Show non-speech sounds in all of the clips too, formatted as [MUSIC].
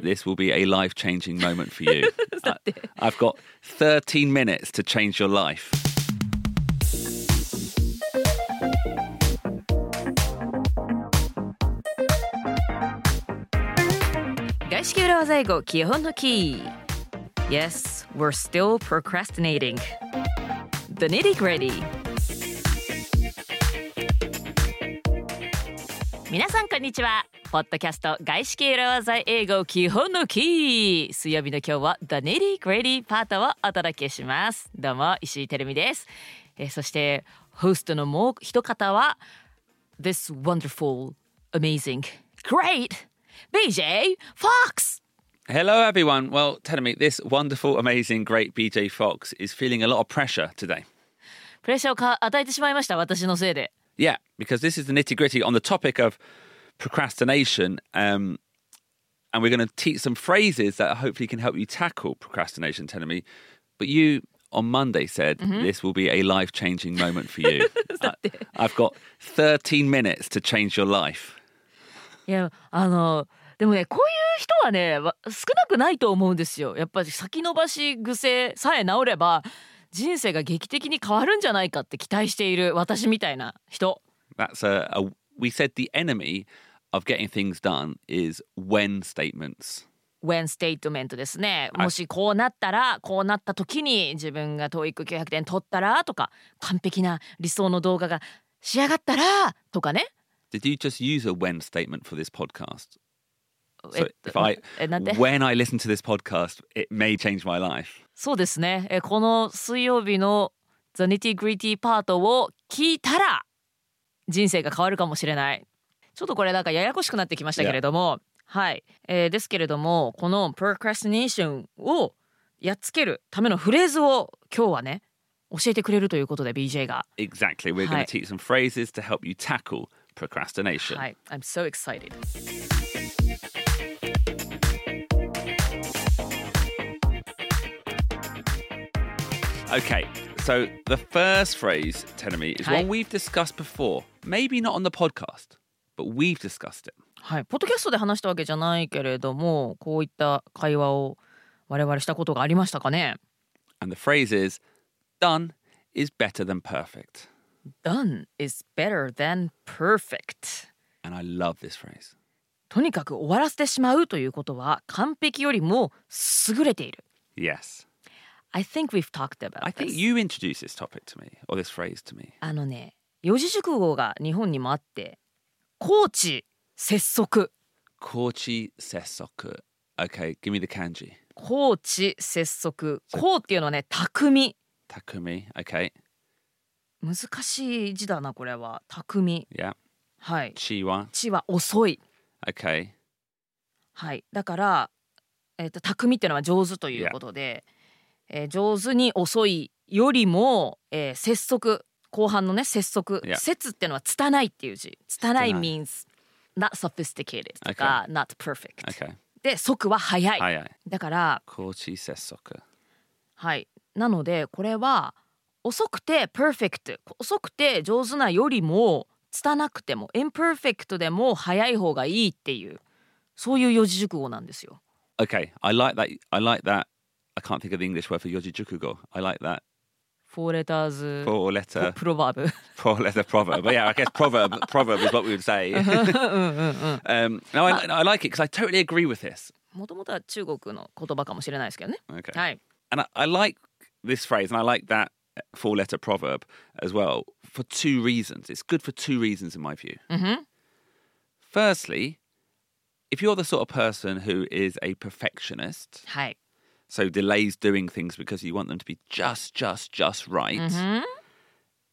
this will be a life changing moment for you. [LAUGHS] I, I've got 13 minutes to change your life. 外資系裏技英語基本のキー Yes, we're still procrastinating The nitty gritty 皆さんこんにちは ポッドキャスト外資系裏技英語基本のキー水曜日の今日は The nitty gritty パートをお届けしますどうも石井てるみですえーそしてホストのもう一方は This wonderful, amazing, great BJ Fox! Hello, everyone. Well, telling me this wonderful, amazing, great BJ Fox is feeling a lot of pressure today. プレッシャーをか与えてしまいました、私のせいで。Yeah, because this is the nitty gritty on the topic of procrastination. Um, and we're going to teach some phrases that hopefully can help you tackle procrastination, telling me. But you on Monday said this will be a life changing moment for you. [LAUGHS] I, I've got 13 minutes to change your life. いや、あの、でもね、こういう人はね、わ少なくないと思うんですよ。やっぱり先延ばし癖さえ治れば、人生が劇的に変わるんじゃないかって期待している私みたいな人。 That's a, a we said the enemy of getting things done is when statements. when statement ですね。もしこうなったら、こうなった時に自分が TOEIC900 点取ったらとか、完璧な理想の動画が仕上がったらとかね。Did you just use a when statement for this podcast? え So if I when I listen to this podcast, it may change my life. そうですね。えこの水曜日の The Nitty Gritty パートを聞いたら人生が変わるかもしれない。ちょっとこれなんかややこしくなってきましたけれども、はい、えーですけれどもこの procrastination をやっつけるためのフレーズを今日はね教えてくれるということで BJ が。Exactly. We're going to teach some phrases to help you tackle procrastination. はい、I'm so excited. Okay. So the first phrase, Tenemy, is one we've discussed before. Maybe not on the podcast, but we've discussed it. はい、ポッドキャストで話したわけじゃないけれどもこういった会話を我々したことがありましたかね And the phrase is done is better than perfect. Done is better than perfect. And I love this phrase. とにかく終わらせてしまうということは完璧よりも優れている。Yes. I think we've talked about I think you introduced this topic to me, or this phrase to me. あのね、四字熟語が日本にもあって、高知拙速、Kochi sesoku. Okay, give me the kanji. 高知拙速、高っていうのはね、巧 Takumi. Okay. 難しい字だなこれは。巧 Yeah. はい。Chiwa. 知は遅い。Okay. はい。だから、えっ、と巧っていうのは上手ということで、えー上手に遅いよりも、えー拙速後半のね拙速 Yeah. 拙っていうのは拙いっていう字拙い means not sophisticated とか、not perfect、Okay. で速は速い.だから、Kochi sesoku. はい、なのでこれは遅くて perfect 遅くて上手なよりも拙くても imperfect でも速い方がいいっていうそういう四字熟語なんですよ。Okay, I like that. I like that. I can't think of the English word for yojijukugo. I like that. four letters Four letter, プロバーブ [LAUGHS] four letter proverb. But yeah, I guess proverb, [LAUGHS] proverb is what we would say. [LAUGHS] um, no, I, I like it because I totally agree with this. もともとは中国の言葉かもしれないですけどね。 Okay. はい。 And I, I like this phrase and I like that four letter proverb as well for two reasons. It's good for two reasons, in my view. Firstly, if you're the sort of person who is a perfectionist, はい。 So delays doing things because you want them to be just, just, just right,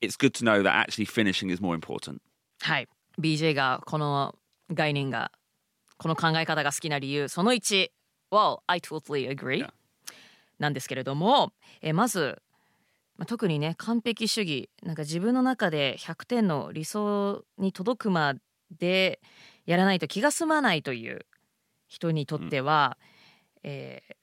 it's good to know that actually finishing is more important. はい。BJ がこの概念が、この考え方が好きな理由、その1。Well, I totally agree. Yeah. なんですけれども、えまず、まあ特にね、完璧主義、なんか自分の中で100点の理想に届くまでやらないと気が済まないという人にとっては、えー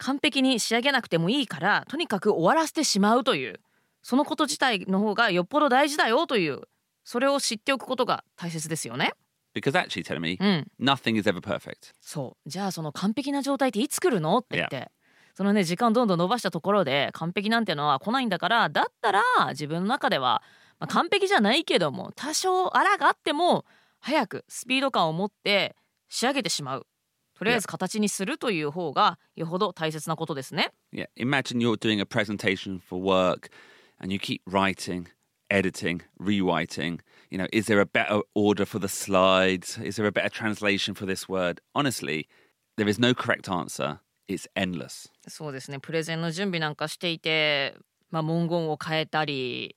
完璧に仕上げなくてもいいから、とにかく終わらせてしまうという、そのこと自体の方がよっぽど大事だよという、それを知っておくことが大切ですよね。Because actually, me うん、nothing is ever perfect. そう。じゃあその完璧な状態っていつ来るのって言って、そのね時間どんどん伸ばしたところで完璧なんてのは来ないんだからだったら自分の中では、まあ、完璧じゃないけども多少あらがあっても早くスピード感を持って仕上げてしまうとりあえず形にするという方がよほど大切なことですね。Yeah. Imagine you're doing a presentation for work and you keep writing, editing, rewriting. You know, is there a better order for the slides? Is there a better translation for this word? Honestly, there is no correct answer. It's endless. そうですねプレゼンの準備なんかしていて、まあ、文言を変えたり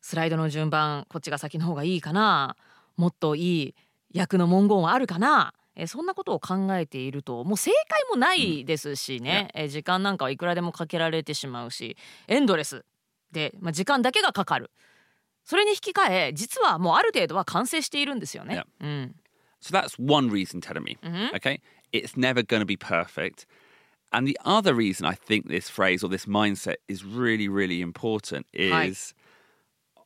スライドの順番こっちが先の方がいいかなもっといい役の文言はあるかなえそんなことを考えているともう正解もないですしね、え時間なんかはいくらでもかけられてしまうしエンドレスで、まあ、時間だけがかかるそれに引き換え実はもうある程度は完成しているんですよね。うん、So that's one reason, telling me. Okay. It's never going to be perfect. And the other reason I think this phrase or this mindset is really, really important is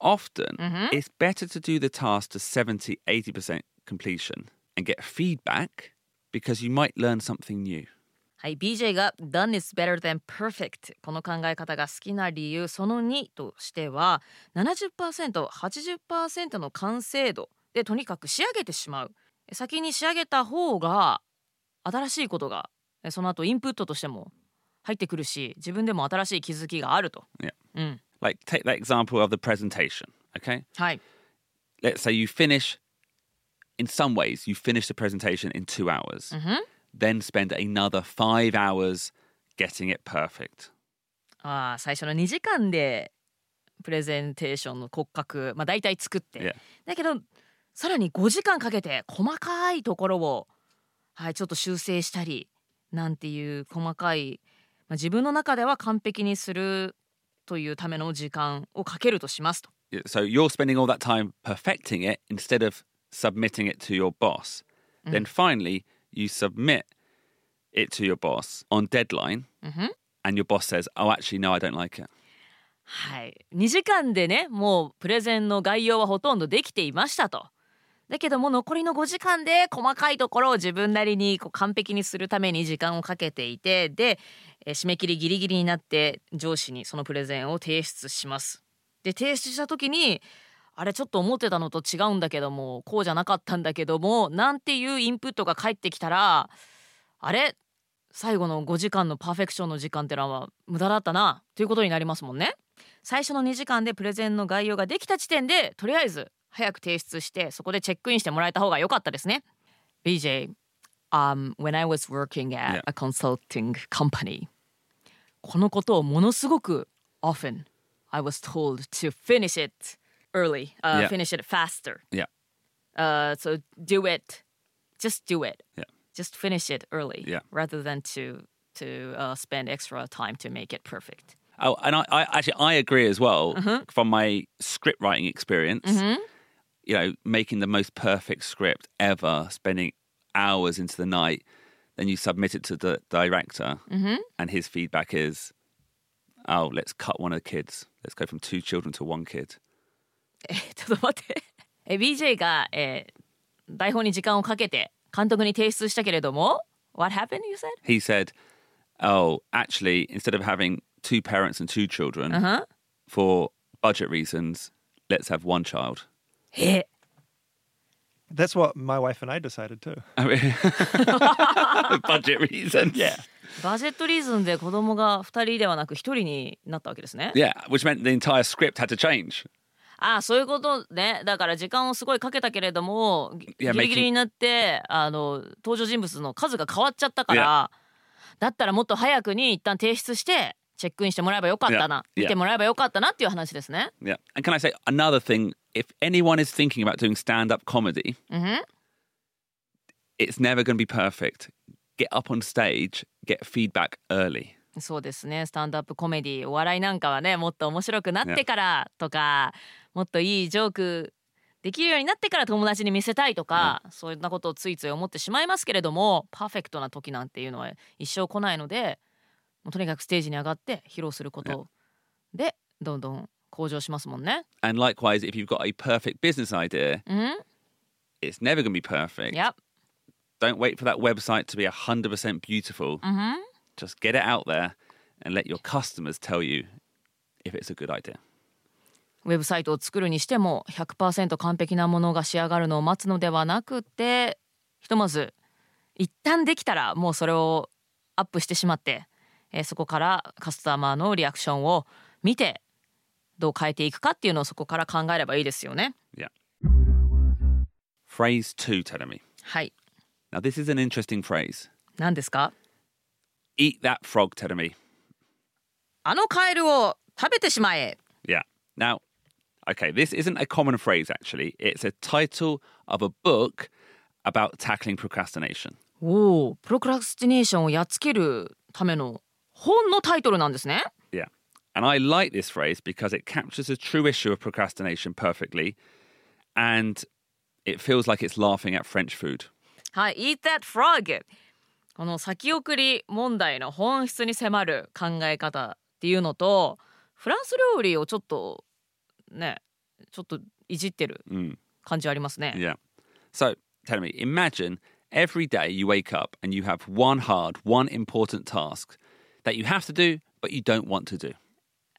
often it's better to do the task to 70, 80% completion and get feedback because you might learn something new. はい、BJ が Done is better than perfect この考え方が好きな理由その2としては 70%80% の完成度でとにかく仕上げてしまう先に仕上げた方が新しいことがえその後インプットとしても入ってくるし自分でも新しい気づきがあると、Yeah. うん、Like take that example of the presentation. Okay. はい、Let's say you finish, in some ways, you finish the presentation in two hours, then spend another five hours getting it perfect. あー最初の2時間でプレゼンテーションの骨格、まあ、大体作って、Yeah. だけどさらに5時間かけて細かいところを、はい、ちょっと修正したりなんていう細かい、まあ、自分の中では完璧にするというための時間をかけるとしますと。Yeah, So you're spending all that time perfecting it instead of submitting it to your boss. Then finally, you submit it to your boss on deadline, and your boss says, "Oh, actually, no, I don't like it." はい、2時間でねもうプレゼンの概要はほとんどできていましたと。だけども残りの5時間で細かいところを自分なりにこう完璧にするために時間をかけていてでえー締め切りギリギリになって上司にそのプレゼンを提出します。で提出した時にあれちょっと思ってたのと違うんだけどもこうじゃなかったんだけどもなんていうインプットが返ってきたらあれ最後の5時間のパーフェクションの時間ってのは無駄だったなということになりますもんね。最初の2時間でプレゼンの概要ができた時点でとりあえず早く提出してそこでチェックインしてもらえた方が良かったですね。BJ、um, when I was working at a consulting company このことをものすごく often I was told to finish it early、uh, Yeah. finish it faster Yeah, uh, so do it just do it yeah, just finish it early Yeah. rather than to to uh, spend extra time to make it perfect Oh, and I, I actually I agree as well from my script writing experience. You know, making the most perfect script ever, spending hours into the night, then you submit it to the director, and his feedback is, "Oh, let's cut one of the kids. Let's go from two children to one kid." えちょっと待ってえ BJ が、えー台本に時間をかけて監督に提出したけれども What happened you said? He said, "Oh, actually, instead of having two parents and two children, Uh-huh. for budget reasons, let's have one child." え That's what my wife and I decided too. I mean, budget reasons. Yeah. バジェットリーズンで子供が2人ではなく1人になったわけですね Yeah, which meant the entire script had to change. ああそういうことねだから時間をすごいかけたけれどもギリギリになってあの登場人物の数が変わっちゃったからだったらもっと早くに一旦提出してチェックインしてもらえばよかったな.見てもらえばよかったなっていう話ですね Yeah. And can I say another thing? If anyone is thinking about doing stand up comedy, it's never going to be perfect. Get up on stage, get feedback early. そうですねスタンドアップコメディお笑いなんかはねもっと面白くなってからとかもっといいジョークできるようになってから友達に見せたいとか、そんなことをついつい思ってしまいますけれどもパーフェクトな時なんていうのは一生来ないのでもうとにかくステージに上がって披露することでどんどん向上しますもんね。And likewise, if you've got a perfect business idea, うん、It's never going to be perfect. Yep. Don't wait for that website to be 100% beautiful. Mm-hmm. Just get it out there and let your customers tell you if it's a good idea. ウェブサイトを作るにしても100%完璧なものが仕上がるのを待つのではなくてひとまず一旦できたらもうそれをアップしてしまって、えーそこからカスタマーのリアクションを見てどう変えていくかっていうのをそこから考えればいいですよね。Yeah. Phrase two, Telemi. はい。Now, this is an interesting phrase. 何ですか？Eat that frog, Telemi. あのカエルを食べてしまえ Yeah. Now, okay, this isn't a common phrase actually. It's a title of a book about tackling procrastination. おおプロクラスティネーションをやっつけるための本のタイトルなんですね。 Yeah. And I like this phrase because it captures a true issue of procrastination perfectly and it feels like it's laughing at French food. はい、Eat that frog この先送り問題の本質に迫る考え方っていうのとフランス料理をちょっとねちょっといじってる Mm. 感じはありますね。Yeah. So tell me, imagine every day you wake up and you have one hard, one important task that you have to do, but you don't want to do.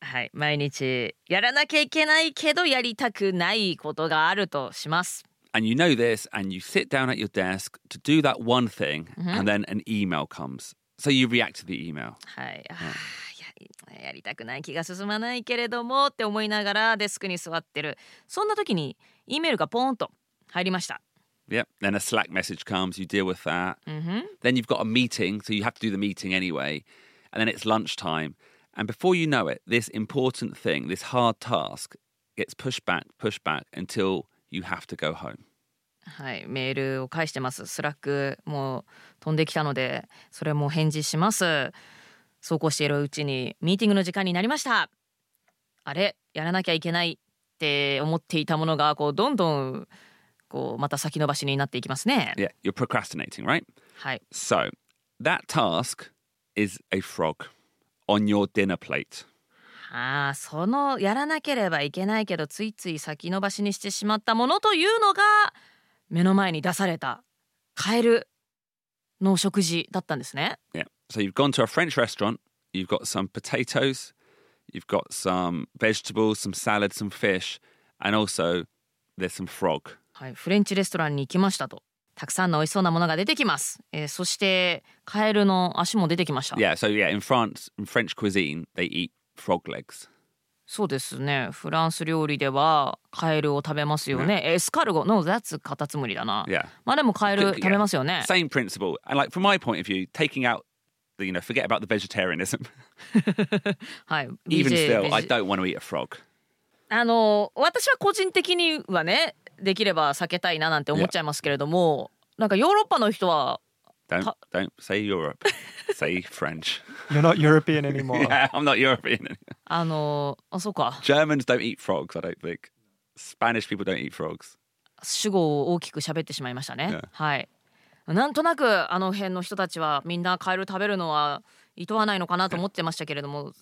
はい、毎日やらなきゃいけないけどやりたくないことがあるとします。and you know this, and you sit down at your desk to do that one thing, mm-hmm. and then an email comes. So you react to the email. はい。Yeah. [SIGHS] やりたくない気が進まないけれどもって思いながらデスクに座ってるそんな時に E メールがポーンと入りました Then a Slack message comes, you deal with that. Mm-hmm. Then you've got a meeting, so you have to do the meeting anyway. And then it's lunchtime. And before you know it, this important thing, this hard task, gets pushed back, pushed back until you have to go home. はい、メールを返してます。スラックもう飛んできたので、それも返事します。そうこうしているうちにミーティングの時間になりました。あれ、やらなきゃいけないって思っていたものがこうどんどんこうまた先延ばしになっていきますね。Yeah, you're procrastinating, right? はい、So that task is a frog on your dinner plate. ああ、そのやらなければいけないけどついつい先延ばしにしてしまったものというのが目の前に出されたカエルの食事だったんですね。Yeah. So you've gone to a French restaurant, you've got some potatoes, you've got some vegetables, some salad, some fish, and also there's some frog. はい、フレンチレストランに行きましたと。たくさんの美味しそうなものが出てきます。えーそしてカエルの足も出てきました。Yeah, so yeah, in France, in French cuisine, they eat frog legs. そうですね。フランス料理ではカエルを食べますよね。エスカルゴ、no, that's カタツムリだな。Yeah. まあでもカエル.食べますよね。Same principle. And like from my point of view, taking out the, you know, forget about the vegetarianism. はい。Even still, I don't want to eat a frog. あの私は個人的にはね、できれば避けたいななんて思っちゃいますけれども、なんかヨーロッパの人は Don't Ta- don't say Europe. say French. You're not European anymore. Yeah, I'm not European. あのあそうか Germans don't eat frogs, I don't think. Spanish people don't eat frogs. 主語を大きく喋ってしまいましたね。Yeah. はい。なんとなくあの辺の人たちはみんなカエル食べるのはいとわないのかなと思ってましたけれども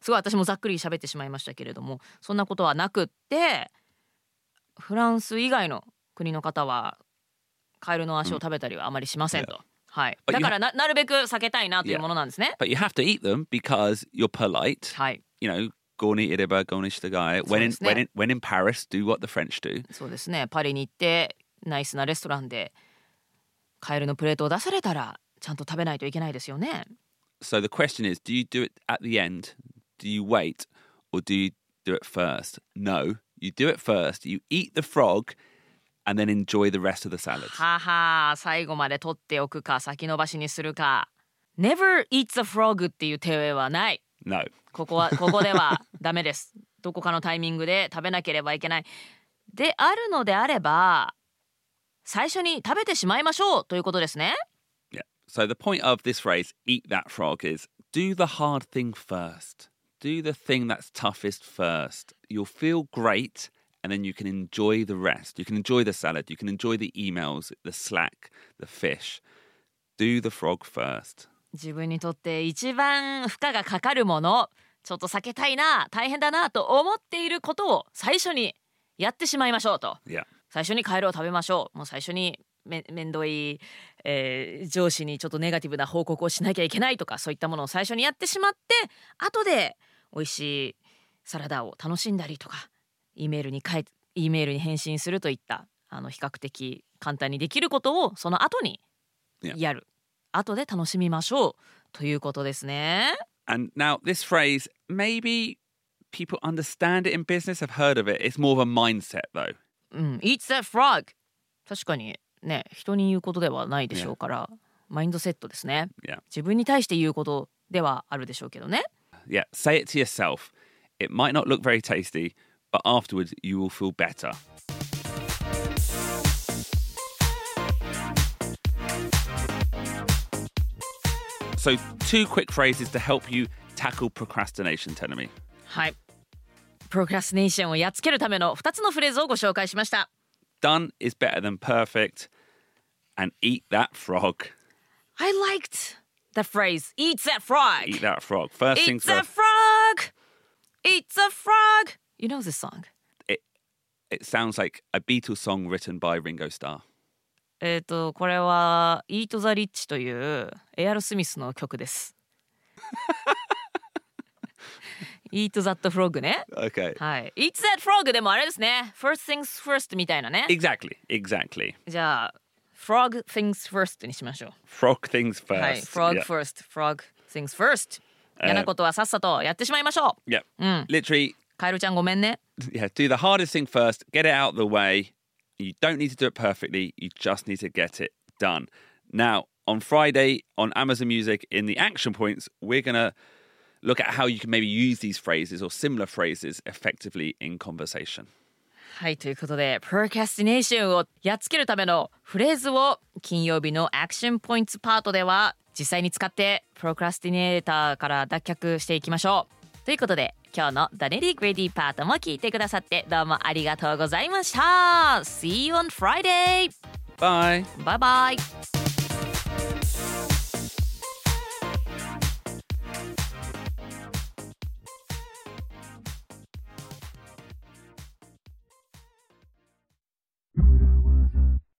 すごい私もざっくり喋ってしまいましたけれどもそんなことはなくってフランス以外の国の方はカエルの足を食べたりはあまりしませんと。はい、But だ you からななるべく避けたいなという Yeah. ものなんですね。But you have to eat them because you're polite. はい、You know, gorni ireba, gornish the guy. When in, So when, it's in, when in Paris, do what the French do. そうですねパリに行ってナイスなレストランでカエルのプレートを出されたらちゃんと食べないといけないですよね。So the question is do you do it at the end? Do you wait or do you do it first? No, you do it first. You eat the frog and then enjoy the rest of the salad. はは最後まで取っておくか先延ばしにするか Never eats a frog っていう手はない No. ここはここではダメですどこかのタイミングで食べなければいけないであるのであれば最初に食べてしまいましょうということですね Yeah. So the point of this phrase, eat that frog, is do the hard thing first. Do the thing that's toughest first. You'll feel great and then you can enjoy the rest. You can enjoy the salad. You can enjoy the emails, the Slack, the fish. Do the frog first. 自分にとって一番負荷がかかるものちょっと避けたいな大変だなと思っていることを最初にやってしまいましょうと Yeah. 最初にカエルを食べましょうもう最初にめ面倒い、えー上司にちょっとネガティブな報告をしなきゃいけないとかそういったものを最初にやってしまって後で美味しいサラダを楽しんだりとか E メールに書い E メールに返信するといったあの比較的簡単にできることをその後に Yeah. やる、後で楽しみましょうということですね。And now this phrase, maybe people understand it in business, have heard of it. It's more of a mindset though. うん、Eat that frog 確かにね人に言うことではないでしょうから、マインドセットですね Yeah. 自分に対して言うことではあるでしょうけどね Yeah, say it to yourself. It might not look very tasty, but afterwards you will feel better. So, two quick phrases to help you tackle procrastination, Tenemy. はいプロクラスネーションをやっつけるための2つのフレーズをご紹介しました Done is better than perfect, and eat that frog. I liked the phrase Eat that frog Eat that frog. First Eat things the first. frog Eat the frog You know this song? It, it sounds like a Beatles song written by Ringo Starr. えっ、とこれは Eat the Rich というエアロスミスの曲です Eat that frog ね Okay. はい。Eat that frog でもあれですね。First things first みたいなね。Exactly. Exactly. じゃあ、frog things first にしましょう。Frog things first. はい。frog first, frog things first。えー嫌なことはさっさとやってしまいましょう。Yeah. Literally, カエルちゃんごめんね。yeah, do the hardest thing first, get it out of the way. You don't need to do it perfectly, you just need to get it done. Now, on Friday on Amazon Music in the action points, we're going to look at how you can maybe use these phrases or similar phrases effectively in conversation. はい。ということで、procrastination をやっつけるためのフレーズを金曜日のアクションポイントパートでは実際に使って procrastinator から脱却していきましょう。ということで、今日の The Nitty Gritty パートも聞いてくださってどうもありがとうございました。See you on Friday! Bye. バイバイ